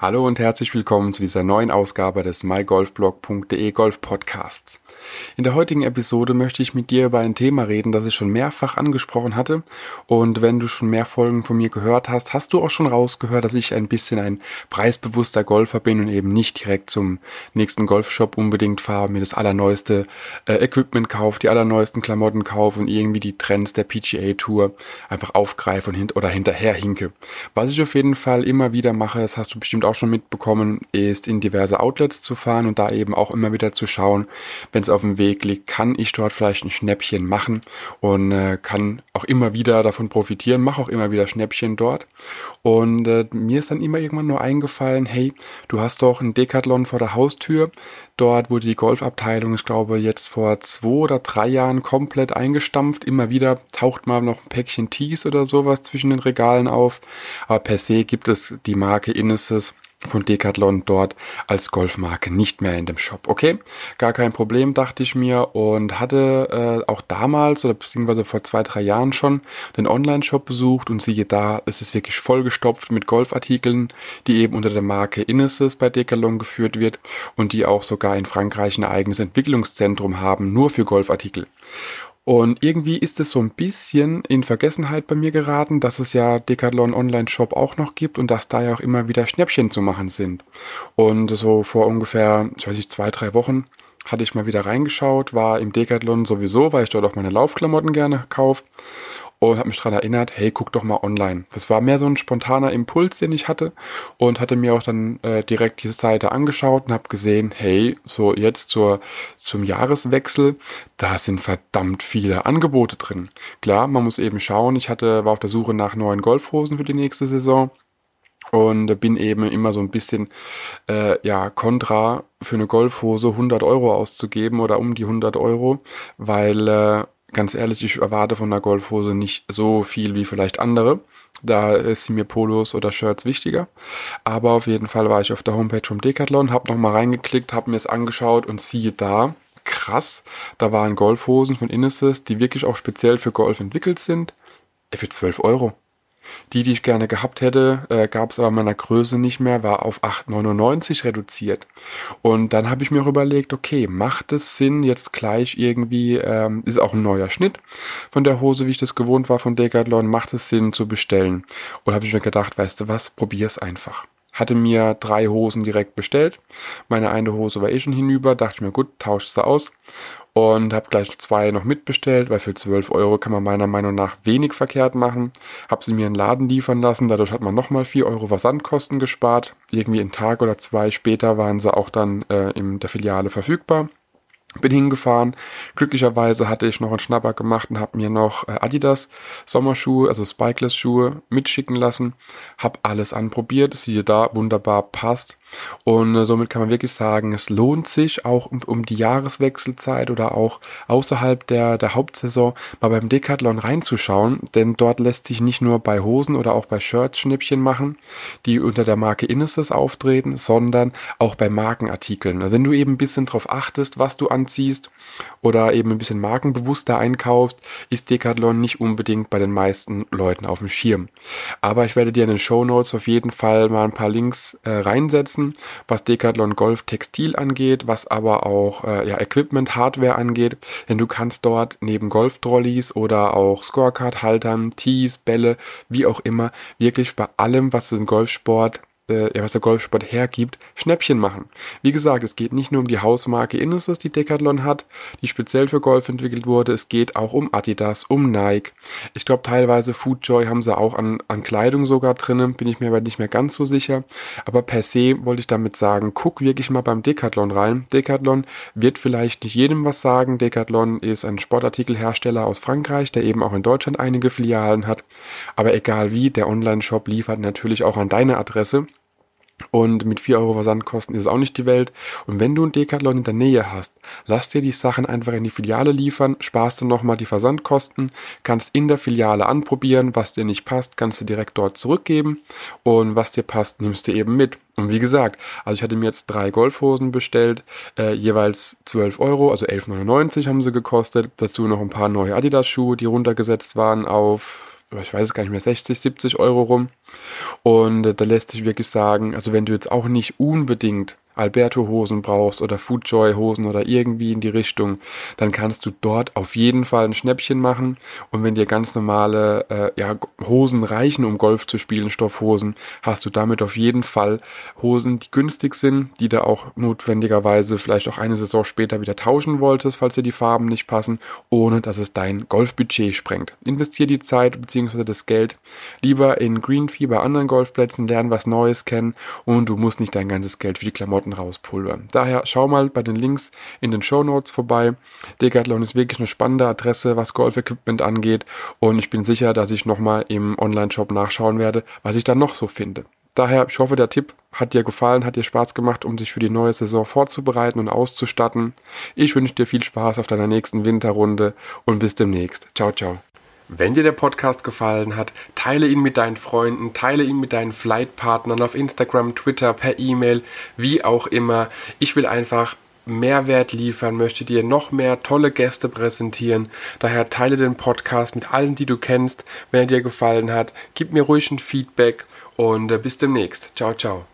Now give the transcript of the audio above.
Hallo und herzlich willkommen zu dieser neuen Ausgabe des mygolfblog.de Golf Podcasts. In der heutigen Episode möchte ich mit dir über ein Thema reden, das ich schon mehrfach angesprochen hatte. Und wenn du schon mehr Folgen von mir gehört hast, hast du auch schon rausgehört, dass ich ein bisschen ein preisbewusster Golfer bin und eben nicht direkt zum nächsten Golfshop unbedingt fahre, mir das allerneueste äh, Equipment kaufe, die allerneuesten Klamotten kaufe und irgendwie die Trends der PGA Tour einfach aufgreife und hint oder hinterher hinke. Was ich auf jeden Fall immer wieder mache, das hast du bestimmt auch schon mitbekommen, ist in diverse Outlets zu fahren und da eben auch immer wieder zu schauen, wenn es auf dem Weg liegt, kann ich dort vielleicht ein Schnäppchen machen und äh, kann auch immer wieder davon profitieren, mache auch immer wieder Schnäppchen dort. Und äh, mir ist dann immer irgendwann nur eingefallen, hey, du hast doch ein Decathlon vor der Haustür. Dort wurde die Golfabteilung, ich glaube, jetzt vor zwei oder drei Jahren komplett eingestampft. Immer wieder taucht mal noch ein Päckchen Tees oder sowas zwischen den Regalen auf. Aber per se gibt es die Marke Inneses von Decathlon dort als Golfmarke nicht mehr in dem Shop. Okay, gar kein Problem, dachte ich mir und hatte äh, auch damals oder beziehungsweise vor zwei, drei Jahren schon den Online-Shop besucht und siehe da, ist es wirklich vollgestopft mit Golfartikeln, die eben unter der Marke Inneses bei Decathlon geführt wird und die auch sogar in Frankreich ein eigenes Entwicklungszentrum haben, nur für Golfartikel. Und irgendwie ist es so ein bisschen in Vergessenheit bei mir geraten, dass es ja Decathlon Online Shop auch noch gibt und dass da ja auch immer wieder Schnäppchen zu machen sind. Und so vor ungefähr, ich weiß nicht, zwei, drei Wochen hatte ich mal wieder reingeschaut, war im Decathlon sowieso, weil ich dort auch meine Laufklamotten gerne kaufe und habe mich daran erinnert, hey, guck doch mal online. Das war mehr so ein spontaner Impuls, den ich hatte und hatte mir auch dann äh, direkt diese Seite angeschaut und habe gesehen, hey, so jetzt zur zum Jahreswechsel, da sind verdammt viele Angebote drin. Klar, man muss eben schauen. Ich hatte war auf der Suche nach neuen Golfhosen für die nächste Saison und bin eben immer so ein bisschen äh, ja kontra für eine Golfhose 100 Euro auszugeben oder um die 100 Euro, weil äh, ganz ehrlich, ich erwarte von einer Golfhose nicht so viel wie vielleicht andere. Da ist mir Polos oder Shirts wichtiger. Aber auf jeden Fall war ich auf der Homepage vom Decathlon, habe nochmal reingeklickt, habe mir es angeschaut und siehe da, krass, da waren Golfhosen von Inneses, die wirklich auch speziell für Golf entwickelt sind, für 12 Euro. Die, die ich gerne gehabt hätte, äh, gab es aber meiner Größe nicht mehr, war auf 8,99 reduziert. Und dann habe ich mir auch überlegt, okay, macht es Sinn, jetzt gleich irgendwie, ähm, ist auch ein neuer Schnitt von der Hose, wie ich das gewohnt war von Decathlon, macht es Sinn zu bestellen? Und habe ich mir gedacht, weißt du was, probier's einfach hatte mir drei Hosen direkt bestellt. Meine eine Hose war eh schon hinüber, dachte ich mir, gut, tauscht sie aus und habe gleich zwei noch mitbestellt, weil für 12 Euro kann man meiner Meinung nach wenig verkehrt machen. Habe sie mir in den Laden liefern lassen, dadurch hat man nochmal 4 Euro Versandkosten gespart. Irgendwie einen Tag oder zwei später waren sie auch dann äh, in der Filiale verfügbar. Bin hingefahren. Glücklicherweise hatte ich noch einen Schnapper gemacht und habe mir noch äh, Adidas Sommerschuhe, also Spikeless Schuhe mitschicken lassen. Hab alles anprobiert. Siehe da, wunderbar passt. Und äh, somit kann man wirklich sagen, es lohnt sich auch um, um die Jahreswechselzeit oder auch außerhalb der, der Hauptsaison mal beim Decathlon reinzuschauen, denn dort lässt sich nicht nur bei Hosen oder auch bei Shirts Schnippchen machen, die unter der Marke Inneses auftreten, sondern auch bei Markenartikeln. Also wenn du eben ein bisschen drauf achtest, was du anziehst oder eben ein bisschen markenbewusster einkaufst, ist Decathlon nicht unbedingt bei den meisten Leuten auf dem Schirm. Aber ich werde dir in den Show Notes auf jeden Fall mal ein paar Links äh, reinsetzen nutzen, was Decathlon Golf Textil angeht, was aber auch äh, ja, Equipment, Hardware angeht. Denn du kannst dort neben Golf-Trolleys oder auch Scorecard-Haltern, Tees, Bälle, wie auch immer, wirklich bei allem, was den Golfsport äh, ja, was der Golfsport hergibt, Schnäppchen machen. Wie gesagt, es geht nicht nur um die Hausmarke Inneses, die Decathlon hat, die speziell für Golf entwickelt wurde, es geht auch um Adidas, um Nike. Ich glaube teilweise Foodjoy haben sie auch an, an Kleidung sogar drinnen, bin ich mir aber nicht mehr ganz so sicher. Aber per se wollte ich damit sagen, guck wirklich mal beim Decathlon rein. Decathlon wird vielleicht nicht jedem was sagen. Decathlon ist ein Sportartikelhersteller aus Frankreich, der eben auch in Deutschland einige Filialen hat. Aber egal wie, der Online-Shop liefert natürlich auch an deine Adresse. Und mit 4 Euro Versandkosten ist es auch nicht die Welt. Und wenn du einen Decathlon in der Nähe hast, lass dir die Sachen einfach in die Filiale liefern, sparst du nochmal die Versandkosten, kannst in der Filiale anprobieren, was dir nicht passt, kannst du direkt dort zurückgeben und was dir passt, nimmst du eben mit. Und wie gesagt, also ich hatte mir jetzt drei Golfhosen bestellt, äh, jeweils 12 Euro, also 11,99 haben sie gekostet. Dazu noch ein paar neue Adidas-Schuhe, die runtergesetzt waren auf ich weiß es gar nicht mehr, 60, 70 Euro rum. Und äh, da lässt sich wirklich sagen, also wenn du jetzt auch nicht unbedingt Alberto-Hosen brauchst oder Foodjoy-Hosen oder irgendwie in die Richtung, dann kannst du dort auf jeden Fall ein Schnäppchen machen. Und wenn dir ganz normale äh, ja, Hosen reichen, um Golf zu spielen, Stoffhosen, hast du damit auf jeden Fall Hosen, die günstig sind, die da auch notwendigerweise vielleicht auch eine Saison später wieder tauschen wolltest, falls dir die Farben nicht passen, ohne dass es dein Golfbudget sprengt. Investier die Zeit bzw. das Geld lieber in Greenfee bei anderen Golfplätzen, lern was Neues kennen und du musst nicht dein ganzes Geld für die Klamotten Klamotten rauspulvern. Daher schau mal bei den Links in den Show Notes vorbei. Decathlon ist wirklich eine spannende Adresse, was Golf-Equipment angeht und ich bin sicher, dass ich nochmal im Online-Shop nachschauen werde, was ich da noch so finde. Daher, ich hoffe, der Tipp hat dir gefallen, hat dir Spaß gemacht, um sich für die neue Saison vorzubereiten und auszustatten. Ich wünsche dir viel Spaß auf deiner nächsten Winterrunde und bis demnächst. Ciao, ciao. Wenn dir der Podcast gefallen hat, teile ihn mit deinen Freunden, teile ihn mit deinen Flightpartnern auf Instagram, Twitter, per E-Mail, wie auch immer. Ich will einfach Mehrwert liefern, möchte dir noch mehr tolle Gäste präsentieren. Daher teile den Podcast mit allen, die du kennst. Wenn er dir gefallen hat, gib mir ruhig ein Feedback und äh, bis demnächst. Ciao, ciao.